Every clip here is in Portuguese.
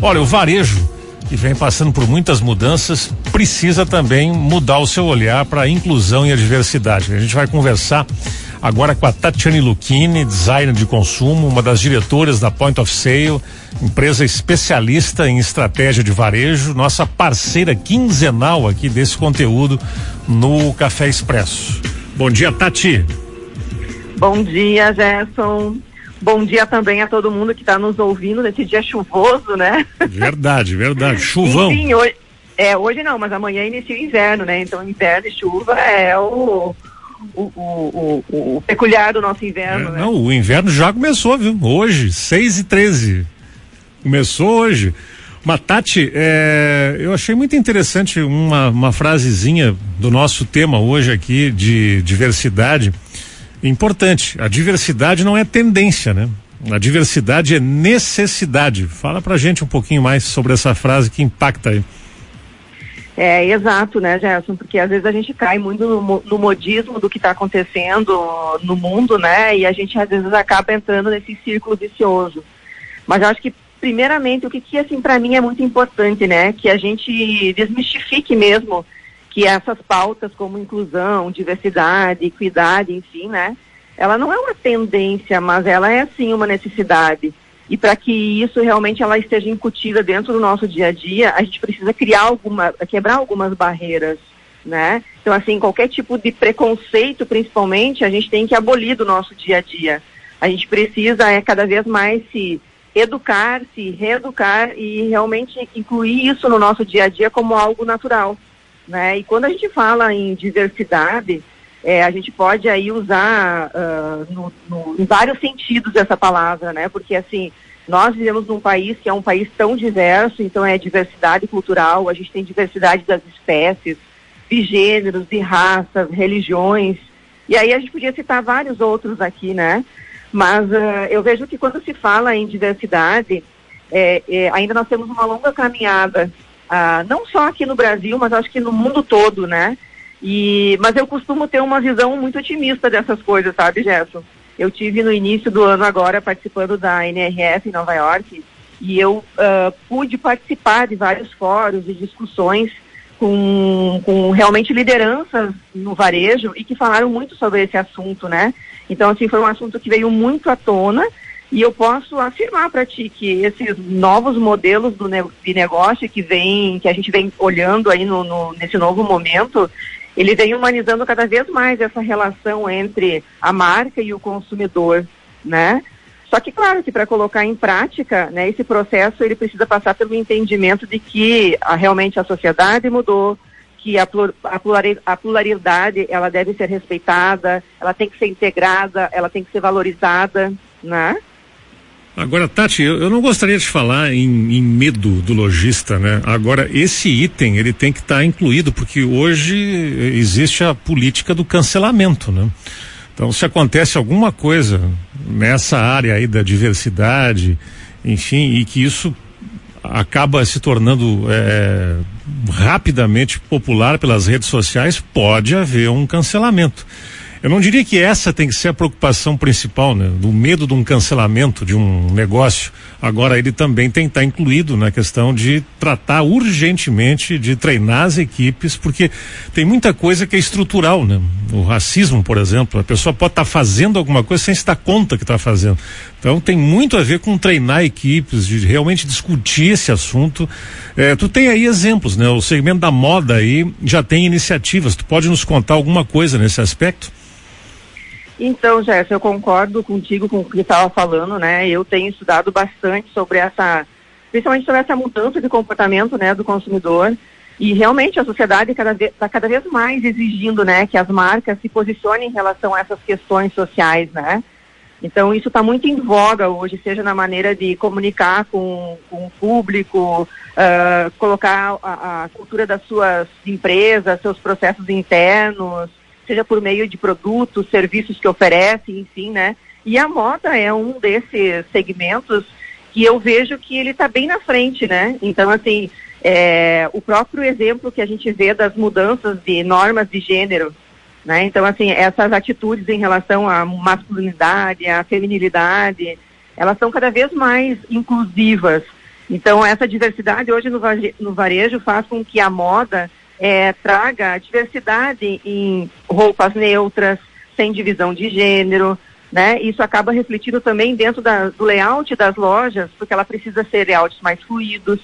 Olha, o varejo que vem passando por muitas mudanças, precisa também mudar o seu olhar para a inclusão e a diversidade. A gente vai conversar agora com a Tatiane Lucchini, designer de consumo, uma das diretoras da Point of Sale, empresa especialista em estratégia de varejo, nossa parceira quinzenal aqui desse conteúdo no Café Expresso. Bom dia, Tati. Bom dia, Gerson. Bom dia também a todo mundo que está nos ouvindo nesse dia chuvoso, né? Verdade, verdade. Chuvão. Sim, hoje, é, hoje não, mas amanhã inicia o inverno, né? Então inverno e chuva é o, o, o, o, o peculiar do nosso inverno, é, né? Não, o inverno já começou, viu? Hoje, 6 e 13 Começou hoje. Matati, é, eu achei muito interessante uma, uma frasezinha do nosso tema hoje aqui de diversidade importante. A diversidade não é tendência, né? A diversidade é necessidade. Fala pra gente um pouquinho mais sobre essa frase que impacta aí. É, exato, né, Gerson? Porque às vezes a gente cai muito no, no modismo do que está acontecendo no mundo, né? E a gente às vezes acaba entrando nesse círculo vicioso. Mas acho que, primeiramente, o que, que assim, para mim é muito importante, né? Que a gente desmistifique mesmo que essas pautas como inclusão, diversidade, equidade, enfim, né? Ela não é uma tendência, mas ela é sim uma necessidade. E para que isso realmente ela esteja incutida dentro do nosso dia a dia, a gente precisa criar alguma, quebrar algumas barreiras, né? Então assim, qualquer tipo de preconceito, principalmente, a gente tem que abolir do nosso dia a dia. A gente precisa é cada vez mais se educar, se reeducar e realmente incluir isso no nosso dia a dia como algo natural. Né? E quando a gente fala em diversidade, é, a gente pode aí usar uh, no, no, em vários sentidos essa palavra, né? Porque assim, nós vivemos num país que é um país tão diverso, então é diversidade cultural, a gente tem diversidade das espécies, de gêneros, de raças, religiões, e aí a gente podia citar vários outros aqui, né? Mas uh, eu vejo que quando se fala em diversidade, é, é, ainda nós temos uma longa caminhada ah, não só aqui no Brasil, mas acho que no mundo todo, né? E, mas eu costumo ter uma visão muito otimista dessas coisas, sabe, Gerson? Eu tive no início do ano agora participando da NRF em Nova York e eu uh, pude participar de vários fóruns e discussões com, com realmente lideranças no varejo e que falaram muito sobre esse assunto, né? Então, assim, foi um assunto que veio muito à tona e eu posso afirmar para ti que esses novos modelos do, de negócio que vem, que a gente vem olhando aí no, no, nesse novo momento, ele vem humanizando cada vez mais essa relação entre a marca e o consumidor, né? Só que claro que para colocar em prática, né, esse processo ele precisa passar pelo entendimento de que a, realmente a sociedade mudou, que a, plur, a pluralidade ela deve ser respeitada, ela tem que ser integrada, ela tem que ser valorizada, né? Agora, Tati, eu, eu, não gostaria de falar em, em, medo do lojista, né? Agora, esse item, ele tem que estar tá incluído, porque hoje existe a política do cancelamento, né? Então, se acontece alguma coisa nessa área aí da diversidade, enfim, e que isso acaba se tornando é, rapidamente popular pelas redes sociais, pode haver um cancelamento. Eu não diria que essa tem que ser a preocupação principal, né? Do medo de um cancelamento de um negócio. Agora ele também tem que estar incluído na questão de tratar urgentemente de treinar as equipes, porque tem muita coisa que é estrutural, né? O racismo, por exemplo, a pessoa pode estar fazendo alguma coisa sem se dar conta que está fazendo. Então tem muito a ver com treinar equipes, de realmente discutir esse assunto. É, tu tem aí exemplos, né? O segmento da moda aí já tem iniciativas. Tu pode nos contar alguma coisa nesse aspecto? Então, Jéssica, eu concordo contigo com o que estava falando, né? Eu tenho estudado bastante sobre essa, principalmente sobre essa mudança de comportamento, né, do consumidor. E realmente a sociedade está cada, tá cada vez mais exigindo, né, que as marcas se posicionem em relação a essas questões sociais, né? Então isso está muito em voga hoje, seja na maneira de comunicar com, com o público, uh, colocar a, a cultura das suas empresas, seus processos internos, seja por meio de produtos, serviços que oferece, enfim, né? E a moda é um desses segmentos que eu vejo que ele está bem na frente, né? Então, assim, é, o próprio exemplo que a gente vê das mudanças de normas de gênero, né? Então, assim, essas atitudes em relação à masculinidade, à feminilidade, elas são cada vez mais inclusivas. Então, essa diversidade hoje no varejo faz com que a moda é, traga diversidade em roupas neutras, sem divisão de gênero, né? Isso acaba refletindo também dentro da, do layout das lojas, porque ela precisa ser layouts mais fluidos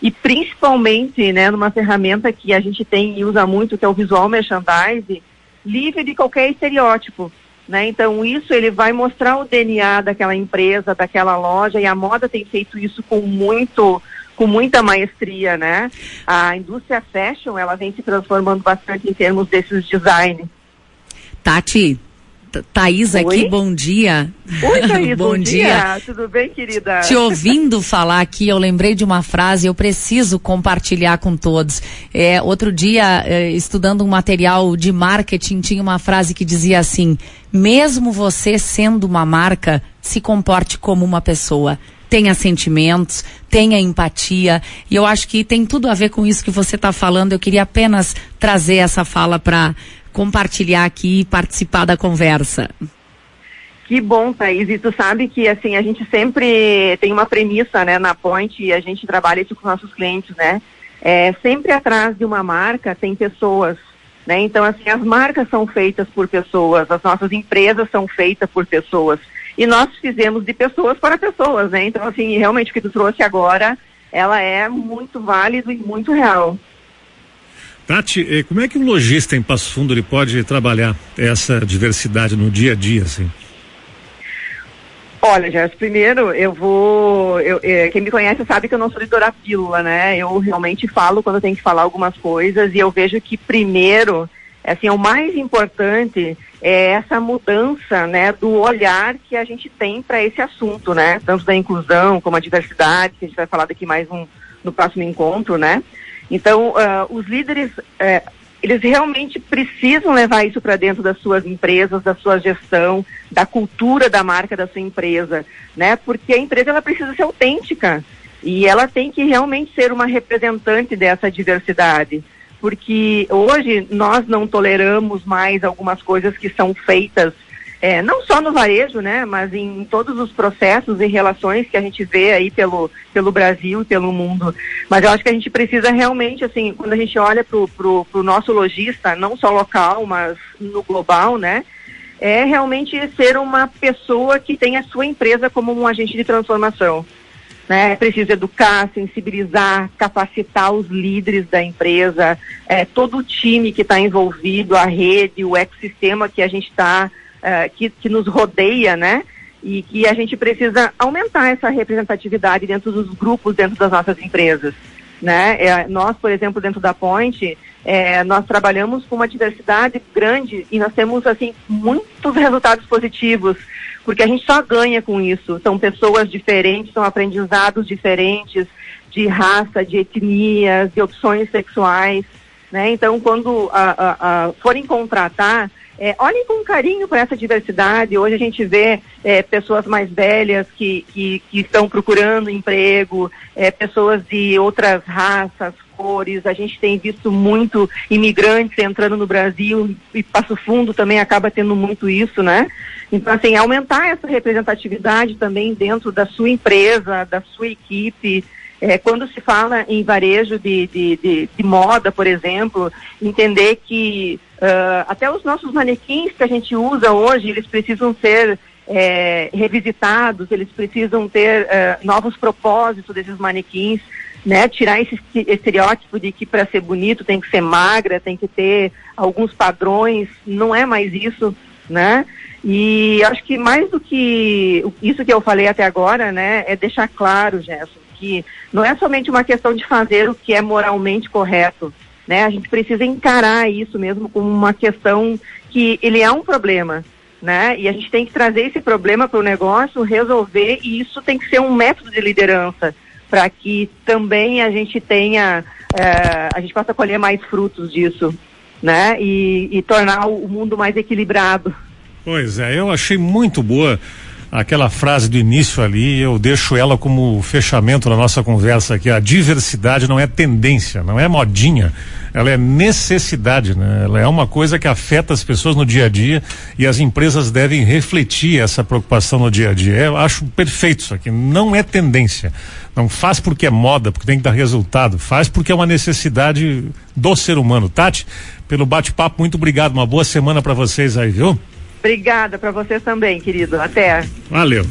e principalmente, né, numa ferramenta que a gente tem e usa muito, que é o visual merchandising, livre de qualquer estereótipo. Né? Então isso ele vai mostrar o DNA daquela empresa, daquela loja e a moda tem feito isso com muito com muita maestria, né? A indústria fashion ela vem se transformando bastante em termos desses design. Tati, Thaís aqui, bom dia. Oi, Thaís, bom, bom dia. dia. Tudo bem, querida? Te ouvindo falar aqui, eu lembrei de uma frase, eu preciso compartilhar com todos. É, outro dia, é, estudando um material de marketing, tinha uma frase que dizia assim: mesmo você sendo uma marca, se comporte como uma pessoa tenha sentimentos, tenha empatia. E eu acho que tem tudo a ver com isso que você está falando. Eu queria apenas trazer essa fala para compartilhar aqui e participar da conversa. Que bom, Thaís. E tu sabe que assim, a gente sempre tem uma premissa, né, na Point, e a gente trabalha isso com nossos clientes, né? É, sempre atrás de uma marca tem pessoas, né? Então, assim, as marcas são feitas por pessoas, as nossas empresas são feitas por pessoas. E nós fizemos de pessoas para pessoas, né? Então, assim, realmente o que tu trouxe agora, ela é muito válido e muito real. Tati, eh, como é que um lojista em Passo Fundo ele pode trabalhar essa diversidade no dia a dia, assim? Olha, Jéssica, primeiro eu vou. Eu, é, quem me conhece sabe que eu não sou editora pílula, né? Eu realmente falo quando eu tenho que falar algumas coisas e eu vejo que primeiro, assim, o mais importante é essa mudança, né, do olhar que a gente tem para esse assunto, né? Tanto da inclusão como a diversidade, que a gente vai falar daqui mais um no próximo encontro, né? Então, uh, os líderes, uh, eles realmente precisam levar isso para dentro das suas empresas, da sua gestão, da cultura da marca da sua empresa, né? Porque a empresa ela precisa ser autêntica e ela tem que realmente ser uma representante dessa diversidade, porque hoje nós não toleramos mais algumas coisas que são feitas é, não só no varejo, né, mas em todos os processos e relações que a gente vê aí pelo, pelo Brasil e pelo mundo. Mas eu acho que a gente precisa realmente, assim, quando a gente olha para o nosso lojista, não só local, mas no global, né, é realmente ser uma pessoa que tem a sua empresa como um agente de transformação. Né? Precisa educar, sensibilizar, capacitar os líderes da empresa, é, todo o time que está envolvido, a rede, o ecossistema que a gente está uh, que, que nos rodeia, né? E que a gente precisa aumentar essa representatividade dentro dos grupos, dentro das nossas empresas. Né? É, nós, por exemplo, dentro da Point, é, nós trabalhamos com uma diversidade grande e nós temos assim muitos resultados positivos, porque a gente só ganha com isso. São pessoas diferentes, são aprendizados diferentes, de raça, de etnias, de opções sexuais. Né? Então, quando forem contratar, é, olhem com carinho para essa diversidade. Hoje a gente vê é, pessoas mais velhas que, que, que estão procurando emprego, é, pessoas de outras raças, cores. A gente tem visto muito imigrantes entrando no Brasil e Passo Fundo também acaba tendo muito isso, né? Então, assim, aumentar essa representatividade também dentro da sua empresa, da sua equipe. É, quando se fala em varejo de, de, de, de moda, por exemplo, entender que uh, até os nossos manequins que a gente usa hoje, eles precisam ser é, revisitados, eles precisam ter uh, novos propósitos desses manequins, né? Tirar esse estereótipo de que para ser bonito tem que ser magra, tem que ter alguns padrões, não é mais isso, né? E acho que mais do que isso que eu falei até agora, né, é deixar claro, Gerson, que não é somente uma questão de fazer o que é moralmente correto, né? A gente precisa encarar isso mesmo como uma questão que ele é um problema, né? E a gente tem que trazer esse problema para o negócio, resolver, e isso tem que ser um método de liderança para que também a gente tenha, é, a gente possa colher mais frutos disso, né? E, e tornar o mundo mais equilibrado. Pois é, eu achei muito boa aquela frase do início ali, eu deixo ela como fechamento na nossa conversa aqui. A diversidade não é tendência, não é modinha, ela é necessidade, né? Ela é uma coisa que afeta as pessoas no dia a dia e as empresas devem refletir essa preocupação no dia a dia. Eu acho perfeito isso aqui, não é tendência. Não faz porque é moda, porque tem que dar resultado, faz porque é uma necessidade do ser humano. Tati, pelo bate-papo, muito obrigado. Uma boa semana para vocês aí, viu? Obrigada para vocês também, querido. Até. Valeu.